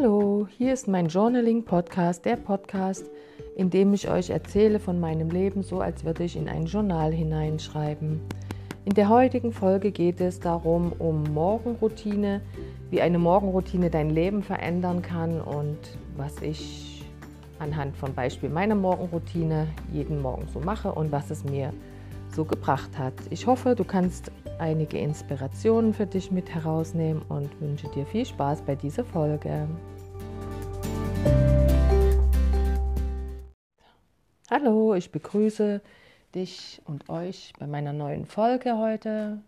Hallo, hier ist mein Journaling-Podcast, der Podcast, in dem ich euch erzähle von meinem Leben, so als würde ich in ein Journal hineinschreiben. In der heutigen Folge geht es darum, um Morgenroutine, wie eine Morgenroutine dein Leben verändern kann und was ich anhand von Beispiel meiner Morgenroutine jeden Morgen so mache und was es mir so gebracht hat. Ich hoffe, du kannst einige Inspirationen für dich mit herausnehmen und wünsche dir viel Spaß bei dieser Folge. Hallo, ich begrüße dich und euch bei meiner neuen Folge heute,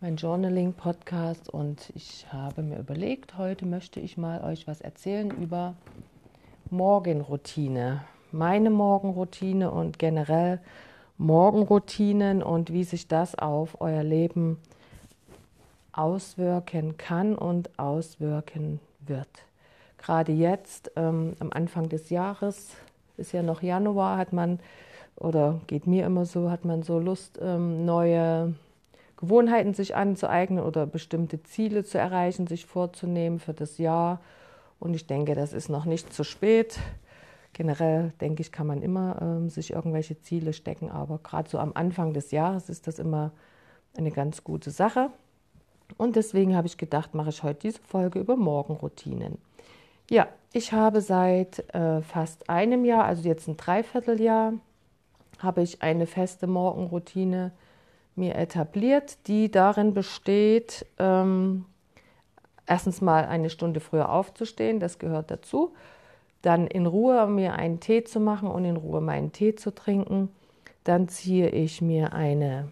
mein Journaling-Podcast. Und ich habe mir überlegt, heute möchte ich mal euch was erzählen über Morgenroutine. Meine Morgenroutine und generell Morgenroutinen und wie sich das auf euer Leben auswirken kann und auswirken wird. Gerade jetzt, ähm, am Anfang des Jahres, ist ja noch Januar, hat man, oder geht mir immer so, hat man so Lust, ähm, neue Gewohnheiten sich anzueignen oder bestimmte Ziele zu erreichen, sich vorzunehmen für das Jahr. Und ich denke, das ist noch nicht zu spät generell denke ich, kann man immer ähm, sich irgendwelche Ziele stecken, aber gerade so am Anfang des Jahres ist das immer eine ganz gute Sache. Und deswegen habe ich gedacht, mache ich heute diese Folge über Morgenroutinen. Ja, ich habe seit äh, fast einem Jahr, also jetzt ein Dreivierteljahr, habe ich eine feste Morgenroutine mir etabliert, die darin besteht, ähm, erstens mal eine Stunde früher aufzustehen, das gehört dazu dann in Ruhe mir einen Tee zu machen und in Ruhe meinen Tee zu trinken. Dann ziehe ich mir eine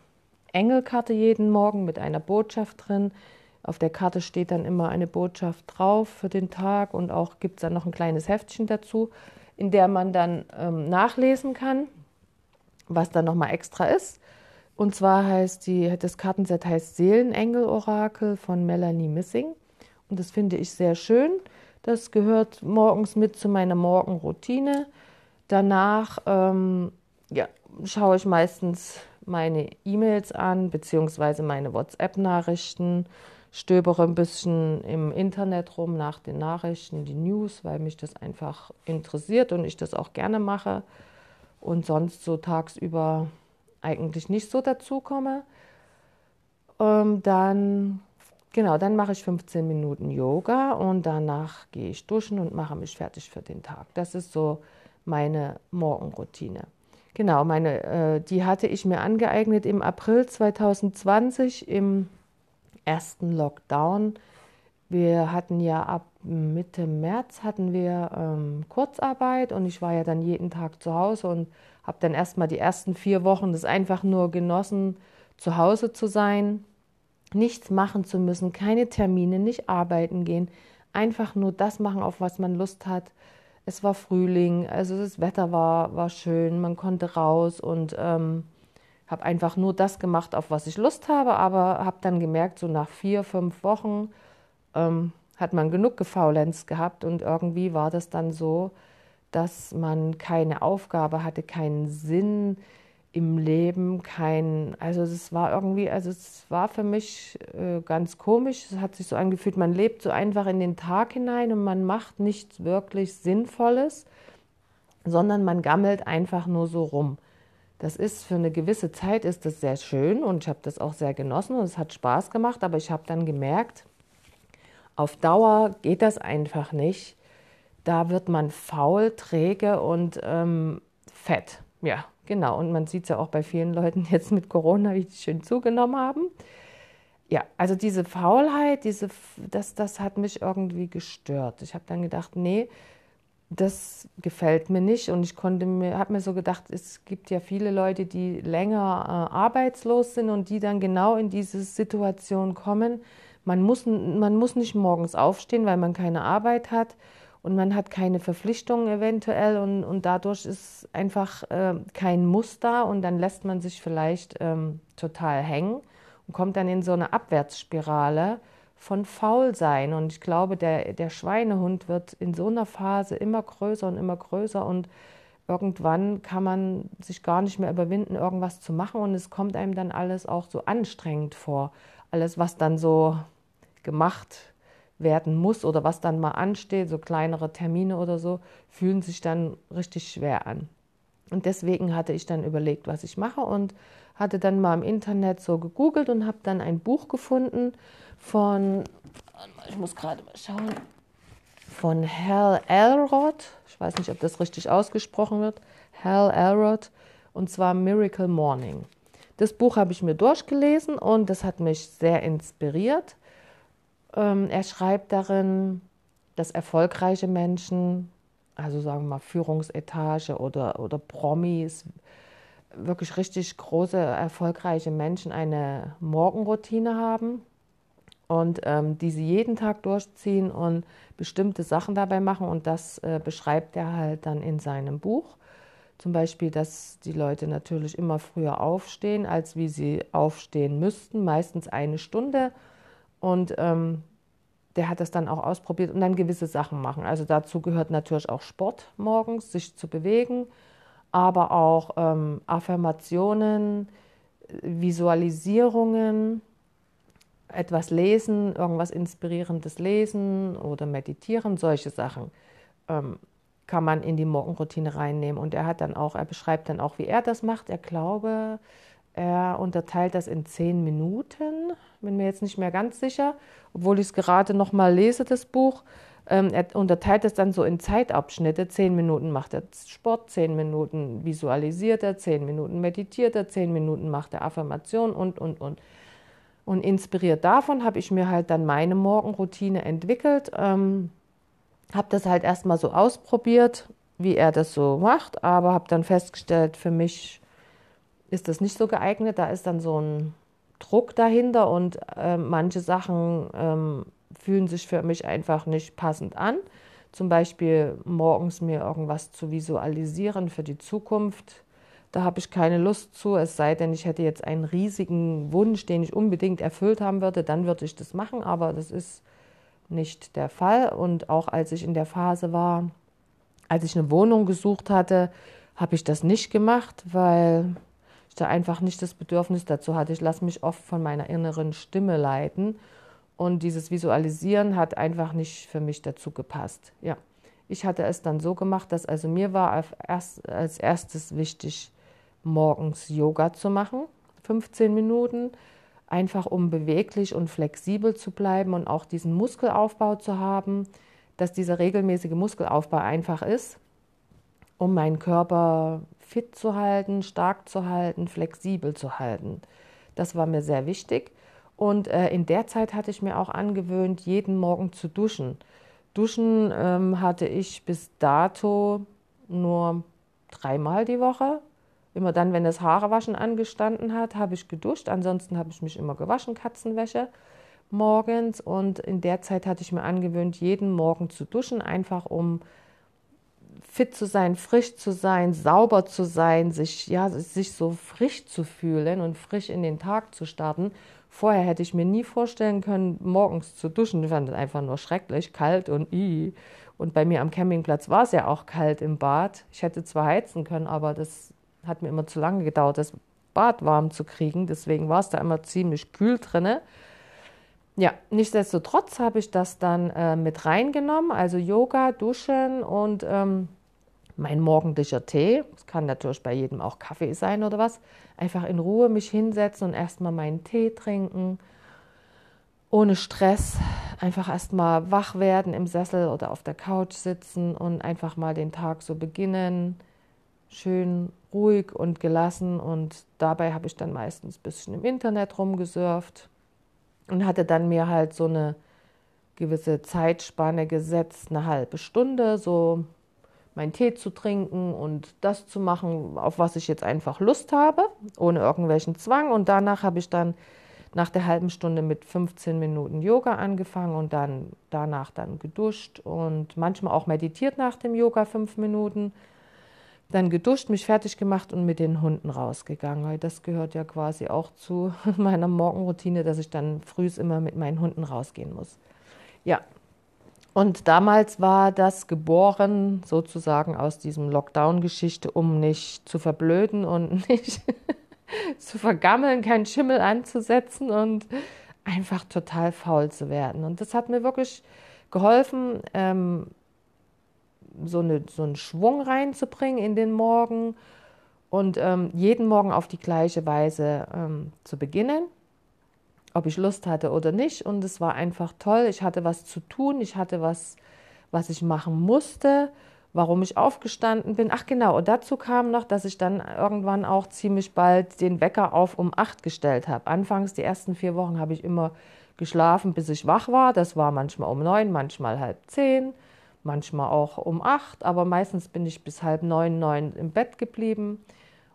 Engelkarte jeden Morgen mit einer Botschaft drin. Auf der Karte steht dann immer eine Botschaft drauf für den Tag und auch gibt es dann noch ein kleines Heftchen dazu, in der man dann ähm, nachlesen kann, was dann nochmal extra ist. Und zwar heißt die, das Kartenset heißt Seelenengel-Orakel von Melanie Missing. Und das finde ich sehr schön. Das gehört morgens mit zu meiner Morgenroutine. Danach ähm, ja, schaue ich meistens meine E-Mails an, beziehungsweise meine WhatsApp-Nachrichten, stöbere ein bisschen im Internet rum nach den Nachrichten, die News, weil mich das einfach interessiert und ich das auch gerne mache und sonst so tagsüber eigentlich nicht so dazu komme. Ähm, dann Genau, dann mache ich 15 Minuten Yoga und danach gehe ich duschen und mache mich fertig für den Tag. Das ist so meine Morgenroutine. Genau, meine, äh, die hatte ich mir angeeignet im April 2020 im ersten Lockdown. Wir hatten ja ab Mitte März hatten wir ähm, Kurzarbeit und ich war ja dann jeden Tag zu Hause und habe dann erstmal die ersten vier Wochen das einfach nur genossen, zu Hause zu sein nichts machen zu müssen, keine Termine, nicht arbeiten gehen, einfach nur das machen, auf was man Lust hat. Es war Frühling, also das Wetter war, war schön, man konnte raus und ähm, habe einfach nur das gemacht, auf was ich Lust habe, aber habe dann gemerkt, so nach vier, fünf Wochen ähm, hat man genug gefaulenzt gehabt und irgendwie war das dann so, dass man keine Aufgabe hatte, keinen Sinn, im Leben kein, also es war irgendwie, also es war für mich äh, ganz komisch. Es hat sich so angefühlt, man lebt so einfach in den Tag hinein und man macht nichts wirklich Sinnvolles, sondern man gammelt einfach nur so rum. Das ist für eine gewisse Zeit ist das sehr schön und ich habe das auch sehr genossen und es hat Spaß gemacht, aber ich habe dann gemerkt, auf Dauer geht das einfach nicht. Da wird man faul, träge und ähm, fett. Ja, Genau, und man sieht es ja auch bei vielen Leuten jetzt mit Corona, wie die schön zugenommen haben. Ja, also diese Faulheit, diese, das, das hat mich irgendwie gestört. Ich habe dann gedacht, nee, das gefällt mir nicht. Und ich konnte mir, habe mir so gedacht, es gibt ja viele Leute, die länger äh, arbeitslos sind und die dann genau in diese Situation kommen. Man muss, man muss nicht morgens aufstehen, weil man keine Arbeit hat und man hat keine Verpflichtungen eventuell und, und dadurch ist einfach äh, kein Muster und dann lässt man sich vielleicht ähm, total hängen und kommt dann in so eine Abwärtsspirale von Faulsein. Und ich glaube, der, der Schweinehund wird in so einer Phase immer größer und immer größer und irgendwann kann man sich gar nicht mehr überwinden, irgendwas zu machen und es kommt einem dann alles auch so anstrengend vor. Alles, was dann so gemacht werden muss oder was dann mal ansteht, so kleinere Termine oder so, fühlen sich dann richtig schwer an. Und deswegen hatte ich dann überlegt, was ich mache und hatte dann mal im Internet so gegoogelt und habe dann ein Buch gefunden von, ich muss gerade mal schauen, von Hal Elrod. Ich weiß nicht, ob das richtig ausgesprochen wird. Hal Elrod. Und zwar Miracle Morning. Das Buch habe ich mir durchgelesen und das hat mich sehr inspiriert. Ähm, er schreibt darin, dass erfolgreiche Menschen, also sagen wir mal Führungsetage oder, oder Promis, wirklich richtig große, erfolgreiche Menschen eine Morgenroutine haben und ähm, die sie jeden Tag durchziehen und bestimmte Sachen dabei machen. Und das äh, beschreibt er halt dann in seinem Buch. Zum Beispiel, dass die Leute natürlich immer früher aufstehen, als wie sie aufstehen müssten, meistens eine Stunde. Und ähm, der hat das dann auch ausprobiert und dann gewisse Sachen machen. Also dazu gehört natürlich auch Sport morgens, sich zu bewegen, aber auch ähm, Affirmationen, Visualisierungen, etwas lesen, irgendwas Inspirierendes lesen oder meditieren, solche Sachen. Ähm, kann man in die Morgenroutine reinnehmen. Und er hat dann auch, er beschreibt dann auch, wie er das macht. Er glaube, er unterteilt das in zehn Minuten. Bin mir jetzt nicht mehr ganz sicher, obwohl ich es gerade noch mal lese, das Buch. Ähm, er unterteilt es dann so in Zeitabschnitte. Zehn Minuten macht er Sport, zehn Minuten visualisiert er, zehn Minuten meditiert er, zehn Minuten macht er Affirmation und, und, und. Und inspiriert davon habe ich mir halt dann meine Morgenroutine entwickelt. Ähm, habe das halt erstmal so ausprobiert, wie er das so macht, aber habe dann festgestellt, für mich ist das nicht so geeignet. Da ist dann so ein Druck dahinter und äh, manche Sachen ähm, fühlen sich für mich einfach nicht passend an. Zum Beispiel morgens mir irgendwas zu visualisieren für die Zukunft. Da habe ich keine Lust zu, es sei denn, ich hätte jetzt einen riesigen Wunsch, den ich unbedingt erfüllt haben würde, dann würde ich das machen, aber das ist nicht der Fall. Und auch als ich in der Phase war, als ich eine Wohnung gesucht hatte, habe ich das nicht gemacht, weil ich da einfach nicht das Bedürfnis dazu hatte. Ich lasse mich oft von meiner inneren Stimme leiten. Und dieses Visualisieren hat einfach nicht für mich dazu gepasst. Ja, ich hatte es dann so gemacht, dass also mir war als erstes wichtig, morgens Yoga zu machen, 15 Minuten einfach um beweglich und flexibel zu bleiben und auch diesen Muskelaufbau zu haben, dass dieser regelmäßige Muskelaufbau einfach ist, um meinen Körper fit zu halten, stark zu halten, flexibel zu halten. Das war mir sehr wichtig. Und äh, in der Zeit hatte ich mir auch angewöhnt, jeden Morgen zu duschen. Duschen ähm, hatte ich bis dato nur dreimal die Woche, Immer dann, wenn das Haarewaschen angestanden hat, habe ich geduscht. Ansonsten habe ich mich immer gewaschen, Katzenwäsche morgens. Und in der Zeit hatte ich mir angewöhnt, jeden Morgen zu duschen, einfach um fit zu sein, frisch zu sein, sauber zu sein, sich, ja, sich so frisch zu fühlen und frisch in den Tag zu starten. Vorher hätte ich mir nie vorstellen können, morgens zu duschen. Ich fand es einfach nur schrecklich, kalt und i. Und bei mir am Campingplatz war es ja auch kalt im Bad. Ich hätte zwar heizen können, aber das hat mir immer zu lange gedauert, das Bad warm zu kriegen. Deswegen war es da immer ziemlich kühl drinne. Ja, nichtsdestotrotz habe ich das dann äh, mit reingenommen, also Yoga, Duschen und ähm, mein morgendlicher Tee. Es kann natürlich bei jedem auch Kaffee sein oder was. Einfach in Ruhe mich hinsetzen und erstmal meinen Tee trinken. Ohne Stress. Einfach erstmal wach werden im Sessel oder auf der Couch sitzen und einfach mal den Tag so beginnen. Schön ruhig und gelassen und dabei habe ich dann meistens ein bisschen im Internet rumgesurft und hatte dann mir halt so eine gewisse Zeitspanne gesetzt, eine halbe Stunde, so meinen Tee zu trinken und das zu machen, auf was ich jetzt einfach Lust habe, ohne irgendwelchen Zwang. Und danach habe ich dann nach der halben Stunde mit 15 Minuten Yoga angefangen und dann danach dann geduscht und manchmal auch meditiert nach dem Yoga fünf Minuten dann geduscht, mich fertig gemacht und mit den Hunden rausgegangen. Weil das gehört ja quasi auch zu meiner Morgenroutine, dass ich dann früh immer mit meinen Hunden rausgehen muss. Ja. Und damals war das geboren sozusagen aus diesem Lockdown-Geschichte, um nicht zu verblöden und nicht zu vergammeln, keinen Schimmel anzusetzen und einfach total faul zu werden. Und das hat mir wirklich geholfen, ähm, so, eine, so einen Schwung reinzubringen in den Morgen und ähm, jeden Morgen auf die gleiche Weise ähm, zu beginnen, ob ich Lust hatte oder nicht. Und es war einfach toll. Ich hatte was zu tun, ich hatte was, was ich machen musste warum ich aufgestanden bin. Ach genau, und dazu kam noch, dass ich dann irgendwann auch ziemlich bald den Wecker auf um acht gestellt habe. Anfangs, die ersten vier Wochen, habe ich immer geschlafen, bis ich wach war. Das war manchmal um neun, manchmal halb zehn, manchmal auch um acht, aber meistens bin ich bis halb neun, neun im Bett geblieben.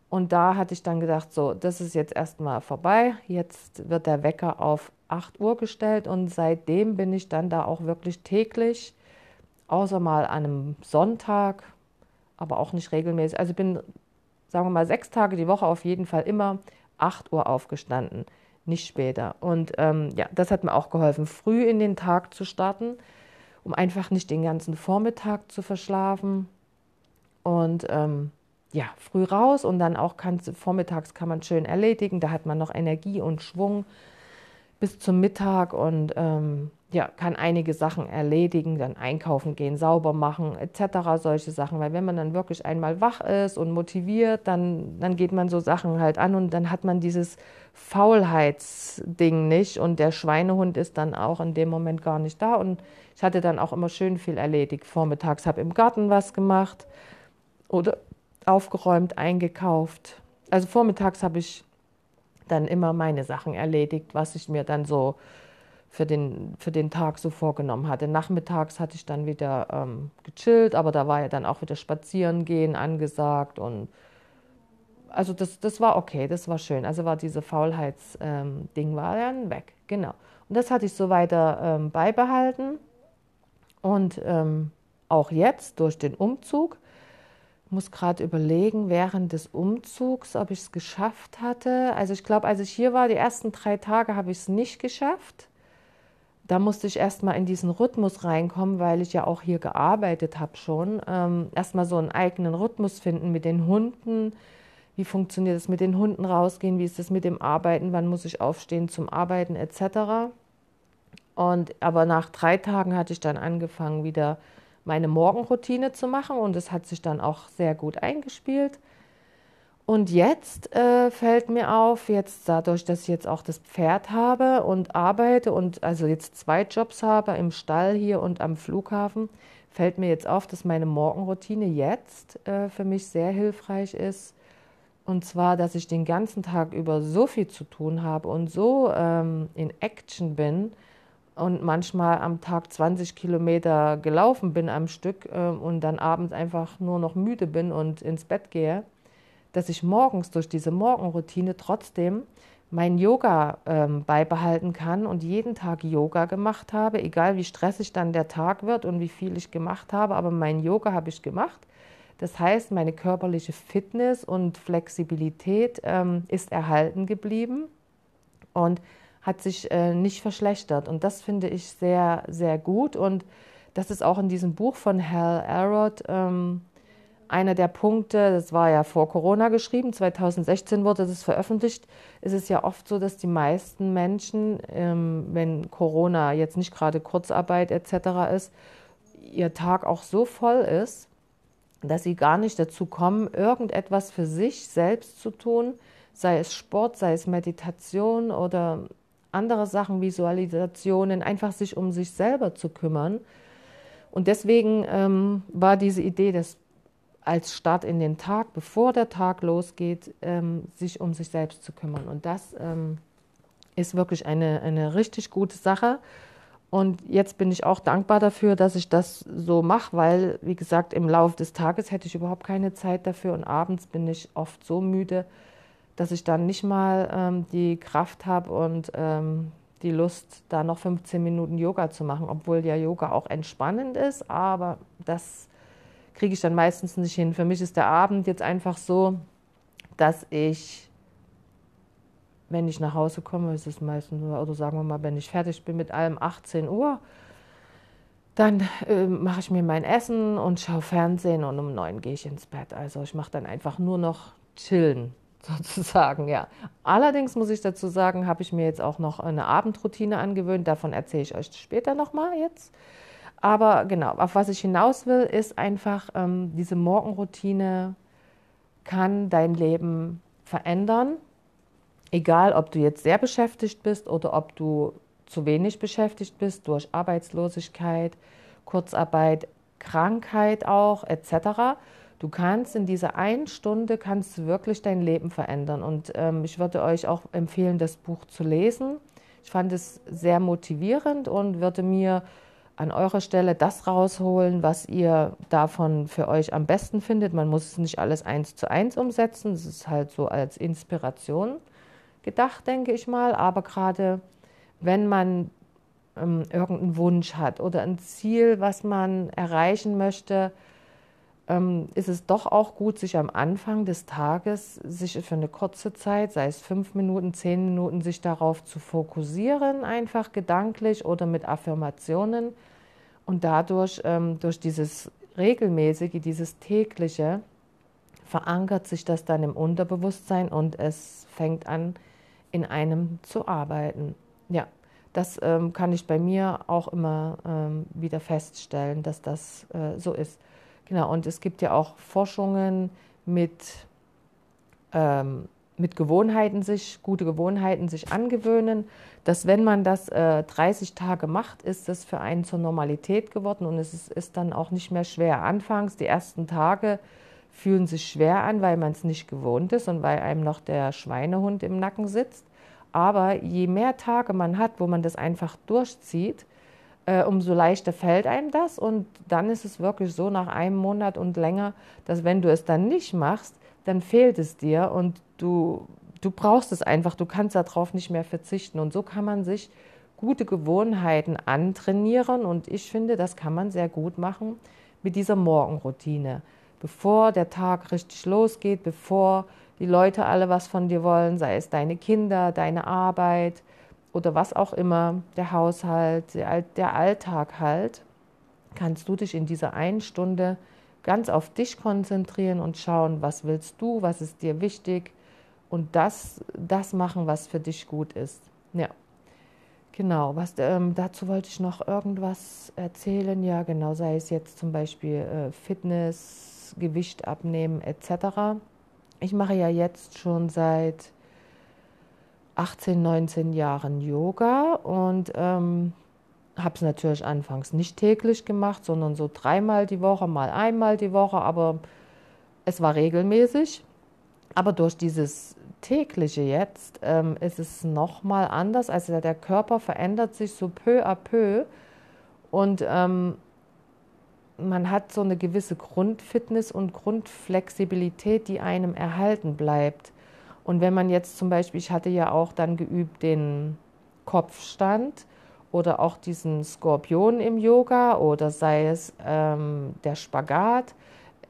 Und da hatte ich dann gedacht, so, das ist jetzt erstmal vorbei. Jetzt wird der Wecker auf 8 Uhr gestellt und seitdem bin ich dann da auch wirklich täglich außer mal an einem Sonntag, aber auch nicht regelmäßig. Also bin, sagen wir mal, sechs Tage die Woche auf jeden Fall immer 8 Uhr aufgestanden, nicht später. Und ähm, ja, das hat mir auch geholfen, früh in den Tag zu starten, um einfach nicht den ganzen Vormittag zu verschlafen. Und ähm, ja, früh raus und dann auch kann, vormittags kann man schön erledigen. Da hat man noch Energie und Schwung bis zum Mittag und ähm, ja, kann einige Sachen erledigen, dann einkaufen gehen, sauber machen, etc., solche Sachen. Weil wenn man dann wirklich einmal wach ist und motiviert, dann, dann geht man so Sachen halt an und dann hat man dieses Faulheitsding nicht und der Schweinehund ist dann auch in dem Moment gar nicht da. Und ich hatte dann auch immer schön viel erledigt. Vormittags habe im Garten was gemacht oder aufgeräumt, eingekauft. Also vormittags habe ich dann immer meine Sachen erledigt, was ich mir dann so für den, für den Tag so vorgenommen hatte. Nachmittags hatte ich dann wieder ähm, gechillt, aber da war ja dann auch wieder spazieren gehen angesagt und also das, das war okay, das war schön. Also war diese Faulheitsding ähm, war dann weg, genau. Und das hatte ich so weiter ähm, beibehalten und ähm, auch jetzt durch den Umzug muss gerade überlegen, während des Umzugs, ob ich es geschafft hatte. Also ich glaube, als ich hier war, die ersten drei Tage habe ich es nicht geschafft da musste ich erstmal in diesen Rhythmus reinkommen, weil ich ja auch hier gearbeitet habe schon. Ähm, erstmal so einen eigenen Rhythmus finden mit den Hunden. Wie funktioniert es mit den Hunden rausgehen? Wie ist es mit dem Arbeiten? Wann muss ich aufstehen zum Arbeiten etc. Und aber nach drei Tagen hatte ich dann angefangen, wieder meine Morgenroutine zu machen und es hat sich dann auch sehr gut eingespielt. Und jetzt äh, fällt mir auf, jetzt dadurch, dass ich jetzt auch das Pferd habe und arbeite und also jetzt zwei Jobs habe, im Stall hier und am Flughafen, fällt mir jetzt auf, dass meine Morgenroutine jetzt äh, für mich sehr hilfreich ist. Und zwar, dass ich den ganzen Tag über so viel zu tun habe und so ähm, in Action bin und manchmal am Tag 20 Kilometer gelaufen bin am Stück äh, und dann abends einfach nur noch müde bin und ins Bett gehe dass ich morgens durch diese Morgenroutine trotzdem mein Yoga ähm, beibehalten kann und jeden Tag Yoga gemacht habe, egal wie stressig dann der Tag wird und wie viel ich gemacht habe, aber mein Yoga habe ich gemacht. Das heißt, meine körperliche Fitness und Flexibilität ähm, ist erhalten geblieben und hat sich äh, nicht verschlechtert. Und das finde ich sehr, sehr gut. Und das ist auch in diesem Buch von Hal Elrod ähm, einer der Punkte, das war ja vor Corona geschrieben, 2016 wurde das veröffentlicht, ist es ja oft so, dass die meisten Menschen, ähm, wenn Corona jetzt nicht gerade Kurzarbeit etc. ist, ihr Tag auch so voll ist, dass sie gar nicht dazu kommen, irgendetwas für sich selbst zu tun, sei es Sport, sei es Meditation oder andere Sachen, Visualisationen, einfach sich um sich selber zu kümmern. Und deswegen ähm, war diese Idee des als Start in den Tag, bevor der Tag losgeht, ähm, sich um sich selbst zu kümmern. Und das ähm, ist wirklich eine, eine richtig gute Sache. Und jetzt bin ich auch dankbar dafür, dass ich das so mache, weil, wie gesagt, im Laufe des Tages hätte ich überhaupt keine Zeit dafür und abends bin ich oft so müde, dass ich dann nicht mal ähm, die Kraft habe und ähm, die Lust, da noch 15 Minuten Yoga zu machen, obwohl ja Yoga auch entspannend ist, aber das kriege ich dann meistens nicht hin. Für mich ist der Abend jetzt einfach so, dass ich, wenn ich nach Hause komme, ist es meistens, oder sagen wir mal, wenn ich fertig bin mit allem 18 Uhr, dann äh, mache ich mir mein Essen und schaue Fernsehen und um neun gehe ich ins Bett. Also ich mache dann einfach nur noch chillen. sozusagen, ja. Allerdings muss ich dazu sagen, habe ich mir jetzt auch noch eine Abendroutine angewöhnt. Davon erzähle ich euch später nochmal jetzt. Aber genau, auf was ich hinaus will, ist einfach, ähm, diese Morgenroutine kann dein Leben verändern. Egal, ob du jetzt sehr beschäftigt bist oder ob du zu wenig beschäftigt bist durch Arbeitslosigkeit, Kurzarbeit, Krankheit auch etc. Du kannst in dieser einen Stunde kannst wirklich dein Leben verändern. Und ähm, ich würde euch auch empfehlen, das Buch zu lesen. Ich fand es sehr motivierend und würde mir an eurer Stelle das rausholen, was ihr davon für euch am besten findet. Man muss es nicht alles eins zu eins umsetzen. Es ist halt so als Inspiration gedacht, denke ich mal. Aber gerade wenn man ähm, irgendeinen Wunsch hat oder ein Ziel, was man erreichen möchte, ist es doch auch gut, sich am Anfang des Tages, sich für eine kurze Zeit, sei es fünf Minuten, zehn Minuten, sich darauf zu fokussieren, einfach gedanklich oder mit Affirmationen und dadurch, ähm, durch dieses regelmäßige, dieses tägliche, verankert sich das dann im Unterbewusstsein und es fängt an, in einem zu arbeiten. Ja, das ähm, kann ich bei mir auch immer ähm, wieder feststellen, dass das äh, so ist. Genau, und es gibt ja auch Forschungen mit, ähm, mit Gewohnheiten sich, gute Gewohnheiten sich angewöhnen, dass wenn man das äh, 30 Tage macht, ist das für einen zur Normalität geworden und es ist, ist dann auch nicht mehr schwer. Anfangs, die ersten Tage fühlen sich schwer an, weil man es nicht gewohnt ist und weil einem noch der Schweinehund im Nacken sitzt. Aber je mehr Tage man hat, wo man das einfach durchzieht, äh, umso leichter fällt einem das. Und dann ist es wirklich so nach einem Monat und länger, dass wenn du es dann nicht machst, dann fehlt es dir und du, du brauchst es einfach, du kannst darauf nicht mehr verzichten. Und so kann man sich gute Gewohnheiten antrainieren und ich finde, das kann man sehr gut machen mit dieser Morgenroutine. Bevor der Tag richtig losgeht, bevor die Leute alle was von dir wollen, sei es deine Kinder, deine Arbeit, oder was auch immer, der Haushalt, der Alltag halt, kannst du dich in dieser einen Stunde ganz auf dich konzentrieren und schauen, was willst du, was ist dir wichtig und das, das machen, was für dich gut ist. Ja, genau. Was, ähm, dazu wollte ich noch irgendwas erzählen. Ja, genau, sei es jetzt zum Beispiel äh, Fitness, Gewicht abnehmen etc. Ich mache ja jetzt schon seit 18, 19 Jahren Yoga und ähm, habe es natürlich anfangs nicht täglich gemacht, sondern so dreimal die Woche, mal einmal die Woche, aber es war regelmäßig. Aber durch dieses tägliche jetzt ähm, ist es nochmal anders. Also der Körper verändert sich so peu à peu und ähm, man hat so eine gewisse Grundfitness und Grundflexibilität, die einem erhalten bleibt. Und wenn man jetzt zum Beispiel, ich hatte ja auch dann geübt den Kopfstand oder auch diesen Skorpion im Yoga oder sei es ähm, der Spagat,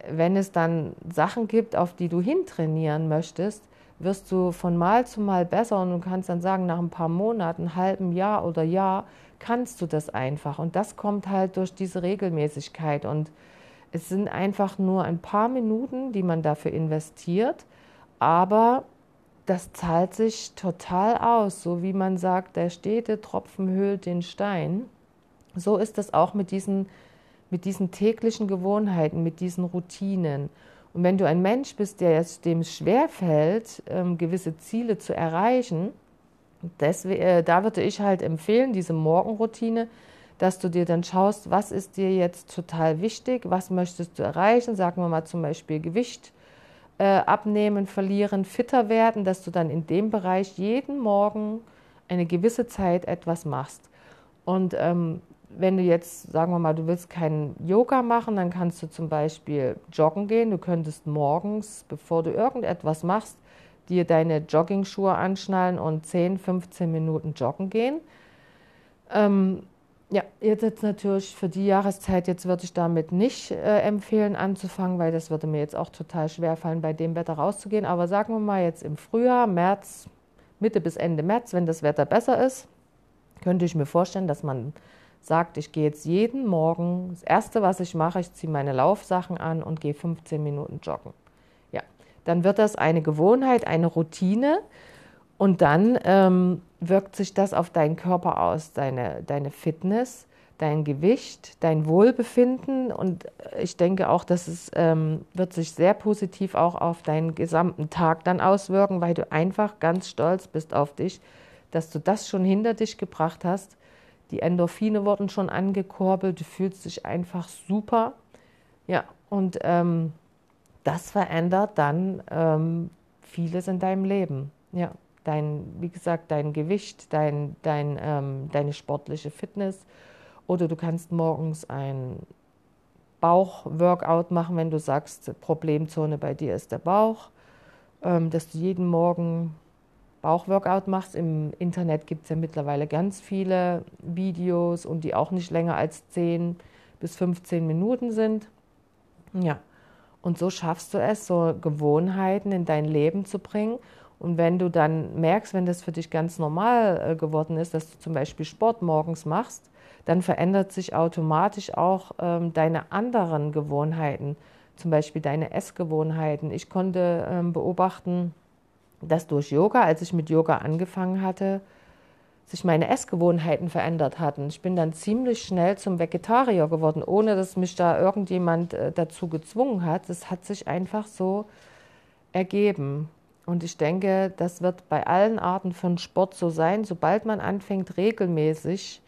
wenn es dann Sachen gibt, auf die du hintrainieren möchtest, wirst du von Mal zu Mal besser und du kannst dann sagen, nach ein paar Monaten, halben Jahr oder Jahr, kannst du das einfach. Und das kommt halt durch diese Regelmäßigkeit. Und es sind einfach nur ein paar Minuten, die man dafür investiert, aber das zahlt sich total aus, so wie man sagt, der stete Tropfen höhlt den Stein. So ist es auch mit diesen, mit diesen täglichen Gewohnheiten, mit diesen Routinen. Und wenn du ein Mensch bist, der es dem schwerfällt, ähm, gewisse Ziele zu erreichen, deswegen, äh, da würde ich halt empfehlen, diese Morgenroutine, dass du dir dann schaust, was ist dir jetzt total wichtig, was möchtest du erreichen, sagen wir mal zum Beispiel Gewicht äh, abnehmen, verlieren, fitter werden, dass du dann in dem Bereich jeden Morgen eine gewisse Zeit etwas machst. Und ähm, wenn du jetzt, sagen wir mal, du willst keinen Yoga machen, dann kannst du zum Beispiel joggen gehen. Du könntest morgens, bevor du irgendetwas machst, dir deine Jogging-Schuhe anschnallen und 10, 15 Minuten joggen gehen. Ähm, ja, jetzt natürlich für die Jahreszeit, jetzt würde ich damit nicht äh, empfehlen anzufangen, weil das würde mir jetzt auch total schwer fallen, bei dem Wetter rauszugehen. Aber sagen wir mal jetzt im Frühjahr, März, Mitte bis Ende März, wenn das Wetter besser ist, könnte ich mir vorstellen, dass man sagt, ich gehe jetzt jeden Morgen, das Erste, was ich mache, ich ziehe meine Laufsachen an und gehe 15 Minuten joggen dann wird das eine Gewohnheit, eine Routine und dann ähm, wirkt sich das auf deinen Körper aus, deine, deine Fitness, dein Gewicht, dein Wohlbefinden und ich denke auch, dass es ähm, wird sich sehr positiv auch auf deinen gesamten Tag dann auswirken, weil du einfach ganz stolz bist auf dich, dass du das schon hinter dich gebracht hast. Die Endorphine wurden schon angekurbelt, du fühlst dich einfach super. Ja, und ähm, das verändert dann ähm, vieles in deinem Leben. Ja, dein, wie gesagt, dein Gewicht, dein, dein, ähm, deine sportliche Fitness oder du kannst morgens ein Bauchworkout machen, wenn du sagst, Problemzone bei dir ist der Bauch, ähm, dass du jeden Morgen Bauchworkout machst. Im Internet gibt es ja mittlerweile ganz viele Videos und die auch nicht länger als 10 bis 15 Minuten sind. Ja, und so schaffst du es, so Gewohnheiten in dein Leben zu bringen. Und wenn du dann merkst, wenn das für dich ganz normal äh, geworden ist, dass du zum Beispiel Sport morgens machst, dann verändert sich automatisch auch ähm, deine anderen Gewohnheiten, zum Beispiel deine Essgewohnheiten. Ich konnte ähm, beobachten, dass durch Yoga, als ich mit Yoga angefangen hatte, sich meine Essgewohnheiten verändert hatten. Ich bin dann ziemlich schnell zum Vegetarier geworden, ohne dass mich da irgendjemand äh, dazu gezwungen hat. Es hat sich einfach so ergeben. Und ich denke, das wird bei allen Arten von Sport so sein, sobald man anfängt, regelmäßig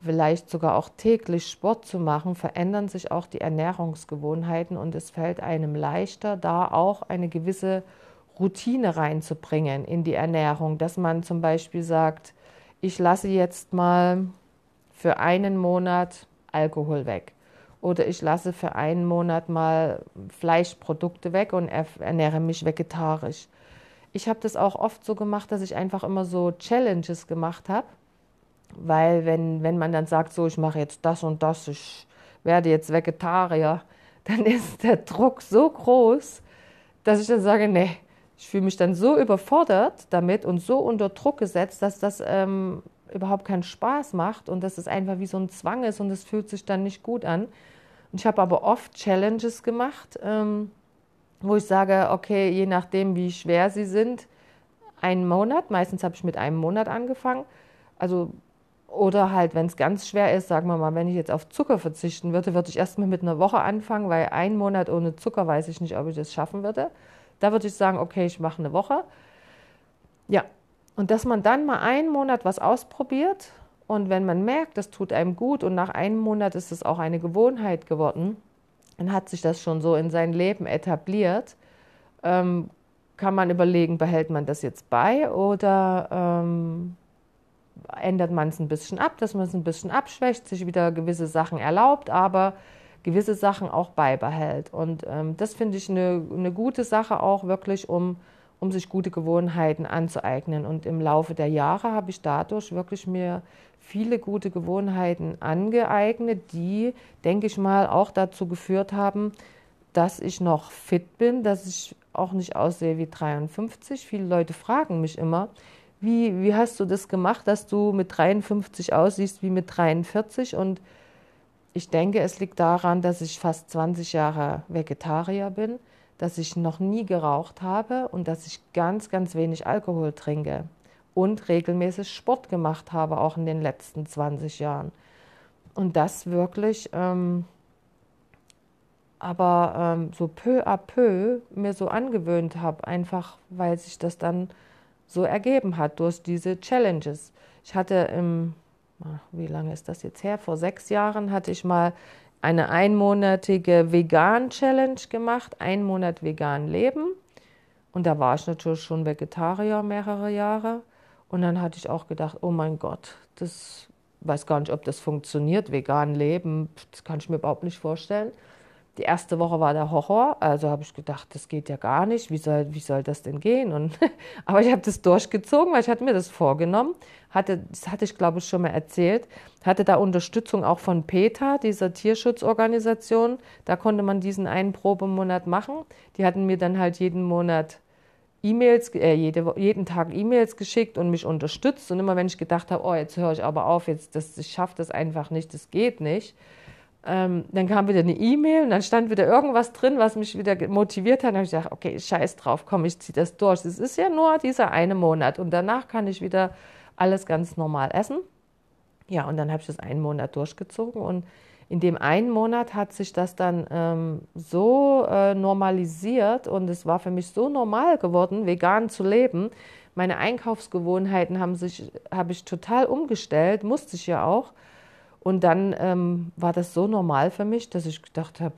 vielleicht sogar auch täglich Sport zu machen, verändern sich auch die Ernährungsgewohnheiten und es fällt einem leichter, da auch eine gewisse Routine reinzubringen in die Ernährung, dass man zum Beispiel sagt, ich lasse jetzt mal für einen Monat Alkohol weg oder ich lasse für einen Monat mal Fleischprodukte weg und ernähre mich vegetarisch. Ich habe das auch oft so gemacht, dass ich einfach immer so Challenges gemacht habe weil wenn, wenn man dann sagt, so, ich mache jetzt das und das, ich werde jetzt Vegetarier, dann ist der Druck so groß, dass ich dann sage, nee, ich fühle mich dann so überfordert damit und so unter Druck gesetzt, dass das ähm, überhaupt keinen Spaß macht und dass es einfach wie so ein Zwang ist und es fühlt sich dann nicht gut an. Und ich habe aber oft Challenges gemacht, ähm, wo ich sage, okay, je nachdem, wie schwer sie sind, einen Monat, meistens habe ich mit einem Monat angefangen, also oder halt, wenn es ganz schwer ist, sagen wir mal, wenn ich jetzt auf Zucker verzichten würde, würde ich erstmal mit einer Woche anfangen, weil ein Monat ohne Zucker weiß ich nicht, ob ich das schaffen würde. Da würde ich sagen, okay, ich mache eine Woche. Ja, und dass man dann mal einen Monat was ausprobiert und wenn man merkt, das tut einem gut und nach einem Monat ist es auch eine Gewohnheit geworden, dann hat sich das schon so in sein Leben etabliert, ähm, kann man überlegen, behält man das jetzt bei oder ähm, ändert man es ein bisschen ab, dass man es ein bisschen abschwächt, sich wieder gewisse Sachen erlaubt, aber gewisse Sachen auch beibehält. Und ähm, das finde ich eine, eine gute Sache auch wirklich, um, um sich gute Gewohnheiten anzueignen. Und im Laufe der Jahre habe ich dadurch wirklich mir viele gute Gewohnheiten angeeignet, die, denke ich mal, auch dazu geführt haben, dass ich noch fit bin, dass ich auch nicht aussehe wie 53. Viele Leute fragen mich immer, wie, wie hast du das gemacht, dass du mit 53 aussiehst wie mit 43? Und ich denke, es liegt daran, dass ich fast 20 Jahre Vegetarier bin, dass ich noch nie geraucht habe und dass ich ganz, ganz wenig Alkohol trinke und regelmäßig Sport gemacht habe, auch in den letzten 20 Jahren. Und das wirklich, ähm, aber ähm, so peu à peu mir so angewöhnt habe, einfach weil sich das dann so ergeben hat durch diese Challenges. Ich hatte im, wie lange ist das jetzt her? Vor sechs Jahren hatte ich mal eine einmonatige Vegan-Challenge gemacht, ein Monat vegan leben. Und da war ich natürlich schon Vegetarier mehrere Jahre. Und dann hatte ich auch gedacht, oh mein Gott, das weiß gar nicht, ob das funktioniert, vegan leben, das kann ich mir überhaupt nicht vorstellen. Die erste Woche war der Horror, also habe ich gedacht, das geht ja gar nicht, wie soll, wie soll das denn gehen? Und, aber ich habe das durchgezogen, weil ich hatte mir das vorgenommen, hatte, das hatte ich glaube ich schon mal erzählt, hatte da Unterstützung auch von PETA, dieser Tierschutzorganisation, da konnte man diesen einen Probemonat machen. Die hatten mir dann halt jeden Monat E-Mails, äh, jede, jeden Tag E-Mails geschickt und mich unterstützt. Und immer wenn ich gedacht habe, oh, jetzt höre ich aber auf, jetzt das, ich schaffe das einfach nicht, das geht nicht, ähm, dann kam wieder eine E-Mail und dann stand wieder irgendwas drin, was mich wieder motiviert hat. Dann habe ich gedacht, okay, scheiß drauf, komm, ich ziehe das durch. Es ist ja nur dieser eine Monat und danach kann ich wieder alles ganz normal essen. Ja, und dann habe ich das einen Monat durchgezogen und in dem einen Monat hat sich das dann ähm, so äh, normalisiert und es war für mich so normal geworden, vegan zu leben. Meine Einkaufsgewohnheiten haben sich, habe ich total umgestellt, musste ich ja auch. Und dann ähm, war das so normal für mich, dass ich gedacht habe,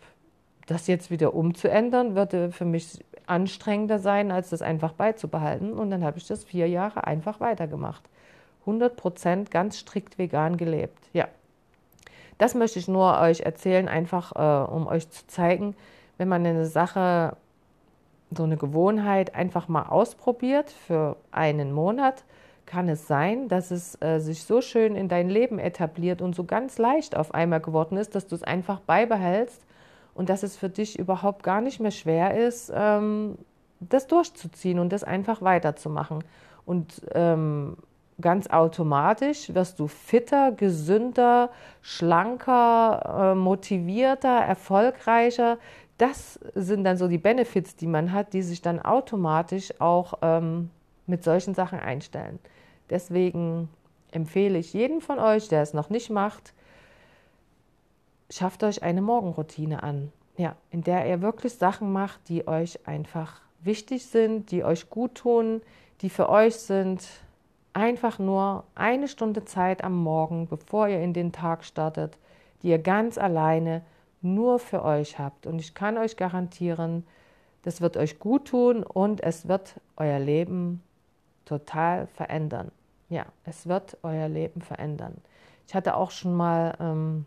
das jetzt wieder umzuändern, würde für mich anstrengender sein, als das einfach beizubehalten. Und dann habe ich das vier Jahre einfach weitergemacht. 100 Prozent ganz strikt vegan gelebt. Ja. Das möchte ich nur euch erzählen, einfach äh, um euch zu zeigen, wenn man eine Sache, so eine Gewohnheit einfach mal ausprobiert für einen Monat, kann es sein, dass es äh, sich so schön in dein Leben etabliert und so ganz leicht auf einmal geworden ist, dass du es einfach beibehältst und dass es für dich überhaupt gar nicht mehr schwer ist, ähm, das durchzuziehen und das einfach weiterzumachen. Und ähm, ganz automatisch wirst du fitter, gesünder, schlanker, äh, motivierter, erfolgreicher. Das sind dann so die Benefits, die man hat, die sich dann automatisch auch ähm, mit solchen Sachen einstellen. Deswegen empfehle ich jedem von euch, der es noch nicht macht, schafft euch eine Morgenroutine an, ja, in der ihr wirklich Sachen macht, die euch einfach wichtig sind, die euch gut tun, die für euch sind, einfach nur eine Stunde Zeit am Morgen, bevor ihr in den Tag startet, die ihr ganz alleine nur für euch habt. Und ich kann euch garantieren, das wird euch gut tun und es wird euer Leben total verändern. Ja, es wird euer Leben verändern. Ich hatte auch schon mal ähm,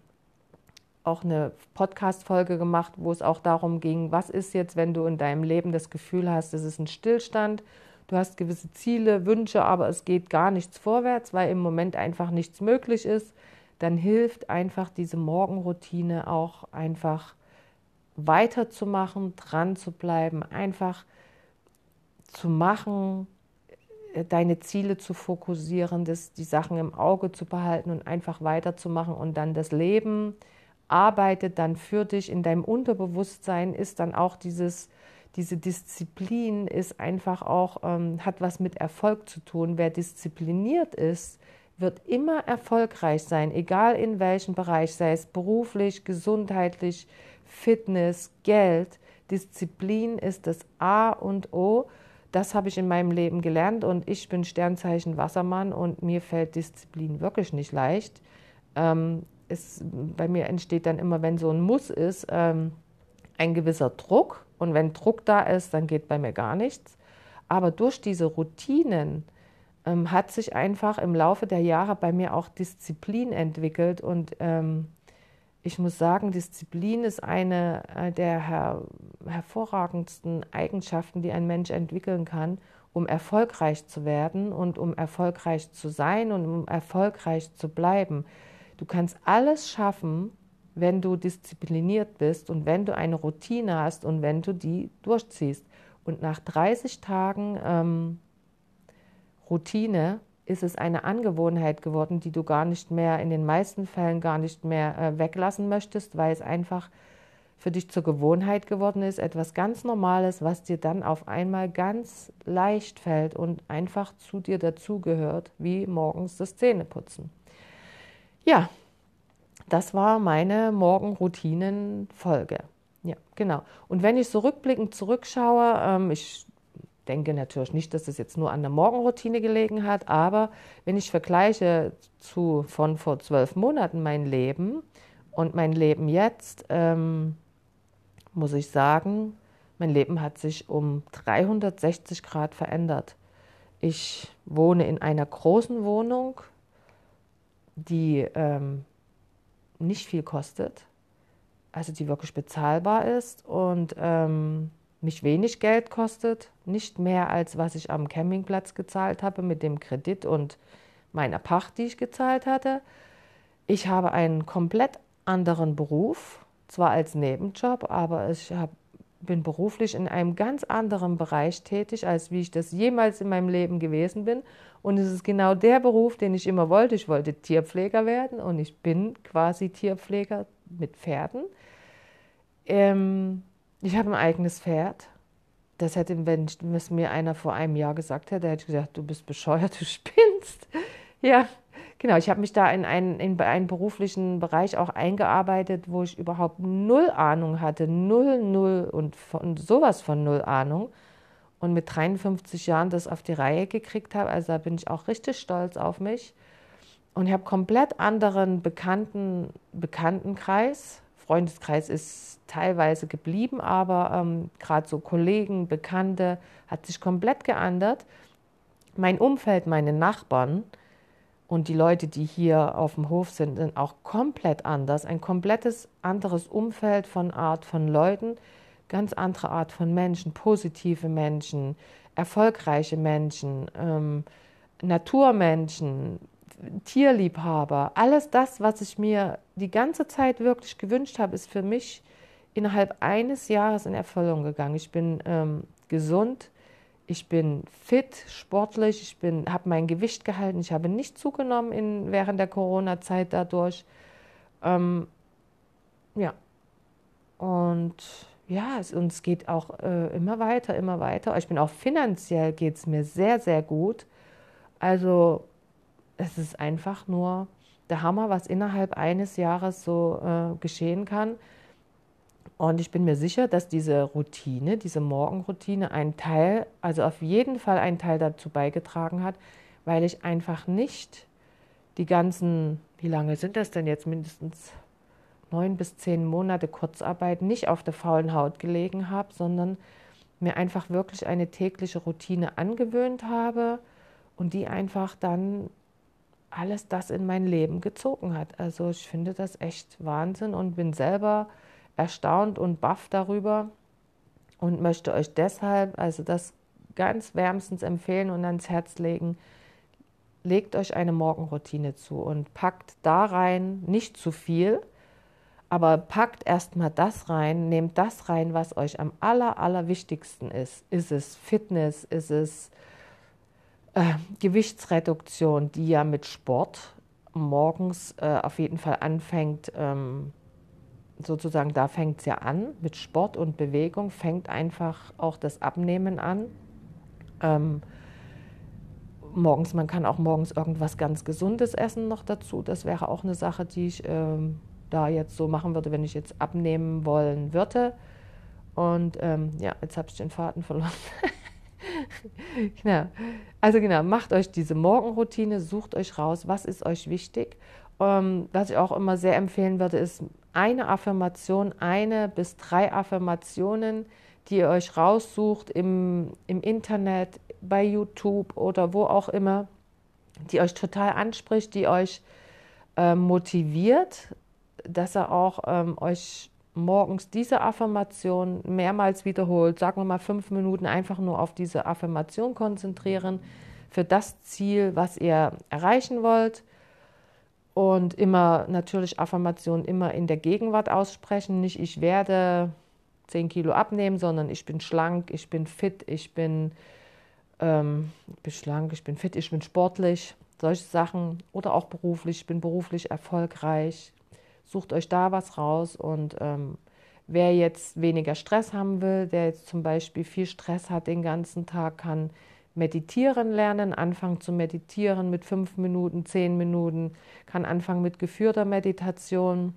auch eine Podcast-Folge gemacht, wo es auch darum ging, was ist jetzt, wenn du in deinem Leben das Gefühl hast, es ist ein Stillstand du hast gewisse Ziele, Wünsche, aber es geht gar nichts vorwärts, weil im Moment einfach nichts möglich ist, dann hilft einfach diese Morgenroutine auch einfach weiterzumachen, dran zu bleiben, einfach zu machen, deine Ziele zu fokussieren, das, die Sachen im Auge zu behalten und einfach weiterzumachen und dann das Leben arbeitet dann für dich in deinem Unterbewusstsein ist dann auch dieses diese Disziplin ist einfach auch, ähm, hat was mit Erfolg zu tun. Wer diszipliniert ist, wird immer erfolgreich sein, egal in welchem Bereich, sei es beruflich, gesundheitlich, Fitness, Geld. Disziplin ist das A und O. Das habe ich in meinem Leben gelernt und ich bin Sternzeichen Wassermann und mir fällt Disziplin wirklich nicht leicht. Ähm, es, bei mir entsteht dann immer, wenn so ein Muss ist, ähm, ein gewisser Druck und wenn Druck da ist, dann geht bei mir gar nichts. Aber durch diese Routinen ähm, hat sich einfach im Laufe der Jahre bei mir auch Disziplin entwickelt. Und ähm, ich muss sagen, Disziplin ist eine äh, der her hervorragendsten Eigenschaften, die ein Mensch entwickeln kann, um erfolgreich zu werden und um erfolgreich zu sein und um erfolgreich zu bleiben. Du kannst alles schaffen, wenn du diszipliniert bist und wenn du eine Routine hast und wenn du die durchziehst. Und nach 30 Tagen ähm, Routine ist es eine Angewohnheit geworden, die du gar nicht mehr, in den meisten Fällen gar nicht mehr äh, weglassen möchtest, weil es einfach für dich zur Gewohnheit geworden ist, etwas ganz Normales, was dir dann auf einmal ganz leicht fällt und einfach zu dir dazugehört, wie morgens das Zähneputzen. Ja, das war meine Morgenroutinenfolge. Ja, genau. Und wenn ich so rückblickend zurückschaue, ähm, ich denke natürlich nicht, dass es jetzt nur an der Morgenroutine gelegen hat, aber wenn ich vergleiche zu von vor zwölf Monaten mein Leben und mein Leben jetzt, ähm, muss ich sagen, mein Leben hat sich um 360 Grad verändert. Ich wohne in einer großen Wohnung, die ähm, nicht viel kostet, also die wirklich bezahlbar ist und ähm, mich wenig Geld kostet, nicht mehr als was ich am Campingplatz gezahlt habe mit dem Kredit und meiner Pacht, die ich gezahlt hatte. Ich habe einen komplett anderen Beruf, zwar als Nebenjob, aber ich hab, bin beruflich in einem ganz anderen Bereich tätig, als wie ich das jemals in meinem Leben gewesen bin. Und es ist genau der Beruf, den ich immer wollte. Ich wollte Tierpfleger werden und ich bin quasi Tierpfleger mit Pferden. Ähm, ich habe ein eigenes Pferd. Das hätte, wenn es mir einer vor einem Jahr gesagt hätte, hätte ich gesagt, du bist bescheuert, du spinnst. Ja, genau. Ich habe mich da in einen, in einen beruflichen Bereich auch eingearbeitet, wo ich überhaupt null Ahnung hatte. Null, null und von, sowas von null Ahnung. Und mit 53 Jahren das auf die Reihe gekriegt habe. Also da bin ich auch richtig stolz auf mich. Und ich habe komplett anderen bekannten Bekanntenkreis. Freundeskreis ist teilweise geblieben, aber ähm, gerade so Kollegen, Bekannte hat sich komplett geändert. Mein Umfeld, meine Nachbarn, und die Leute, die hier auf dem Hof sind, sind auch komplett anders. Ein komplettes anderes Umfeld von Art von Leuten, ganz andere Art von Menschen, positive Menschen, erfolgreiche Menschen, ähm, Naturmenschen, Tierliebhaber. Alles das, was ich mir die ganze Zeit wirklich gewünscht habe, ist für mich innerhalb eines Jahres in Erfüllung gegangen. Ich bin ähm, gesund, ich bin fit, sportlich, ich habe mein Gewicht gehalten, ich habe nicht zugenommen in, während der Corona-Zeit dadurch. Ähm, ja, und ja, es, und es geht auch äh, immer weiter, immer weiter. Ich bin auch finanziell geht es mir sehr, sehr gut. Also es ist einfach nur der Hammer, was innerhalb eines Jahres so äh, geschehen kann. Und ich bin mir sicher, dass diese Routine, diese Morgenroutine, einen Teil, also auf jeden Fall einen Teil dazu beigetragen hat, weil ich einfach nicht die ganzen, wie lange sind das denn jetzt, mindestens neun bis zehn Monate Kurzarbeit nicht auf der faulen Haut gelegen habe, sondern mir einfach wirklich eine tägliche Routine angewöhnt habe und die einfach dann alles das in mein Leben gezogen hat. Also ich finde das echt Wahnsinn und bin selber erstaunt und baff darüber und möchte euch deshalb also das ganz wärmstens empfehlen und ans Herz legen. Legt euch eine Morgenroutine zu und packt da rein nicht zu viel, aber packt erstmal das rein, nehmt das rein, was euch am aller, allerwichtigsten ist. Ist es Fitness? Ist es äh, Gewichtsreduktion, die ja mit Sport morgens äh, auf jeden Fall anfängt? Ähm, sozusagen, da fängt es ja an, mit Sport und Bewegung fängt einfach auch das Abnehmen an. Ähm, morgens, man kann auch morgens irgendwas ganz Gesundes essen noch dazu. Das wäre auch eine Sache, die ich ähm, da jetzt so machen würde, wenn ich jetzt abnehmen wollen würde. Und ähm, ja, jetzt habe ich den Faden verloren. genau. Also genau, macht euch diese Morgenroutine, sucht euch raus, was ist euch wichtig. Ähm, was ich auch immer sehr empfehlen würde, ist eine Affirmation, eine bis drei Affirmationen, die ihr euch raussucht im, im Internet, bei YouTube oder wo auch immer, die euch total anspricht, die euch äh, motiviert, dass ihr auch ähm, euch morgens diese Affirmation mehrmals wiederholt, sagen wir mal fünf Minuten einfach nur auf diese Affirmation konzentrieren für das Ziel, was ihr erreichen wollt und immer natürlich Affirmationen immer in der Gegenwart aussprechen. Nicht ich werde 10 Kilo abnehmen, sondern ich bin schlank, ich bin fit, ich bin, ähm, ich bin schlank, ich bin fit, ich bin sportlich. Solche Sachen. Oder auch beruflich, ich bin beruflich erfolgreich. Sucht euch da was raus und ähm, wer jetzt weniger Stress haben will, der jetzt zum Beispiel viel Stress hat den ganzen Tag, kann meditieren lernen, anfangen zu meditieren mit fünf Minuten, zehn Minuten, kann anfangen mit geführter Meditation,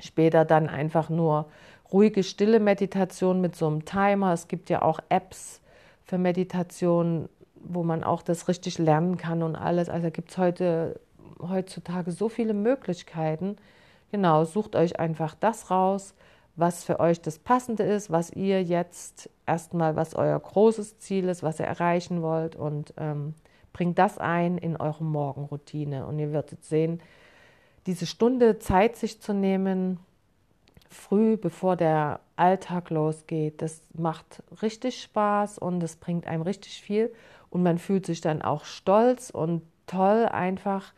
später dann einfach nur ruhige, stille Meditation mit so einem Timer. Es gibt ja auch Apps für Meditation, wo man auch das richtig lernen kann und alles. Also gibt es heute, heutzutage so viele Möglichkeiten. Genau, sucht euch einfach das raus, was für euch das Passende ist, was ihr jetzt erstmal, was euer großes Ziel ist, was ihr erreichen wollt und ähm, bringt das ein in eure Morgenroutine. Und ihr werdet sehen, diese Stunde Zeit sich zu nehmen, früh, bevor der Alltag losgeht, das macht richtig Spaß und es bringt einem richtig viel. Und man fühlt sich dann auch stolz und toll einfach,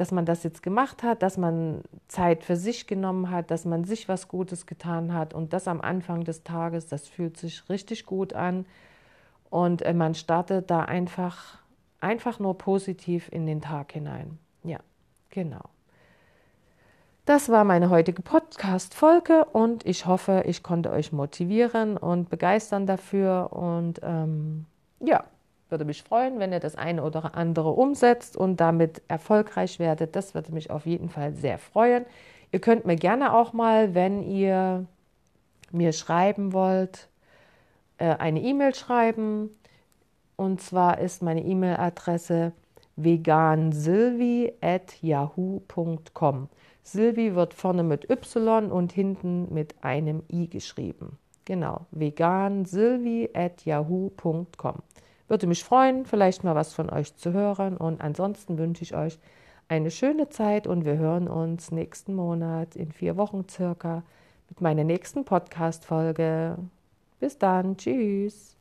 dass man das jetzt gemacht hat, dass man Zeit für sich genommen hat, dass man sich was Gutes getan hat und das am Anfang des Tages, das fühlt sich richtig gut an und äh, man startet da einfach, einfach nur positiv in den Tag hinein. Ja, genau. Das war meine heutige Podcast-Folge und ich hoffe, ich konnte euch motivieren und begeistern dafür. Und ähm, ja, würde mich freuen, wenn ihr das eine oder andere umsetzt und damit erfolgreich werdet. Das würde mich auf jeden Fall sehr freuen. Ihr könnt mir gerne auch mal, wenn ihr mir schreiben wollt, äh, eine E-Mail schreiben. Und zwar ist meine E-Mail-Adresse vegansilvi.yahoo.com. Silvi wird vorne mit Y und hinten mit einem I geschrieben. Genau, vegansilvi.yahoo.com. Würde mich freuen, vielleicht mal was von euch zu hören. Und ansonsten wünsche ich euch eine schöne Zeit und wir hören uns nächsten Monat in vier Wochen circa mit meiner nächsten Podcast-Folge. Bis dann, tschüss.